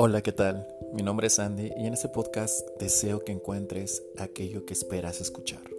Hola, ¿qué tal? Mi nombre es Andy y en este podcast deseo que encuentres aquello que esperas escuchar.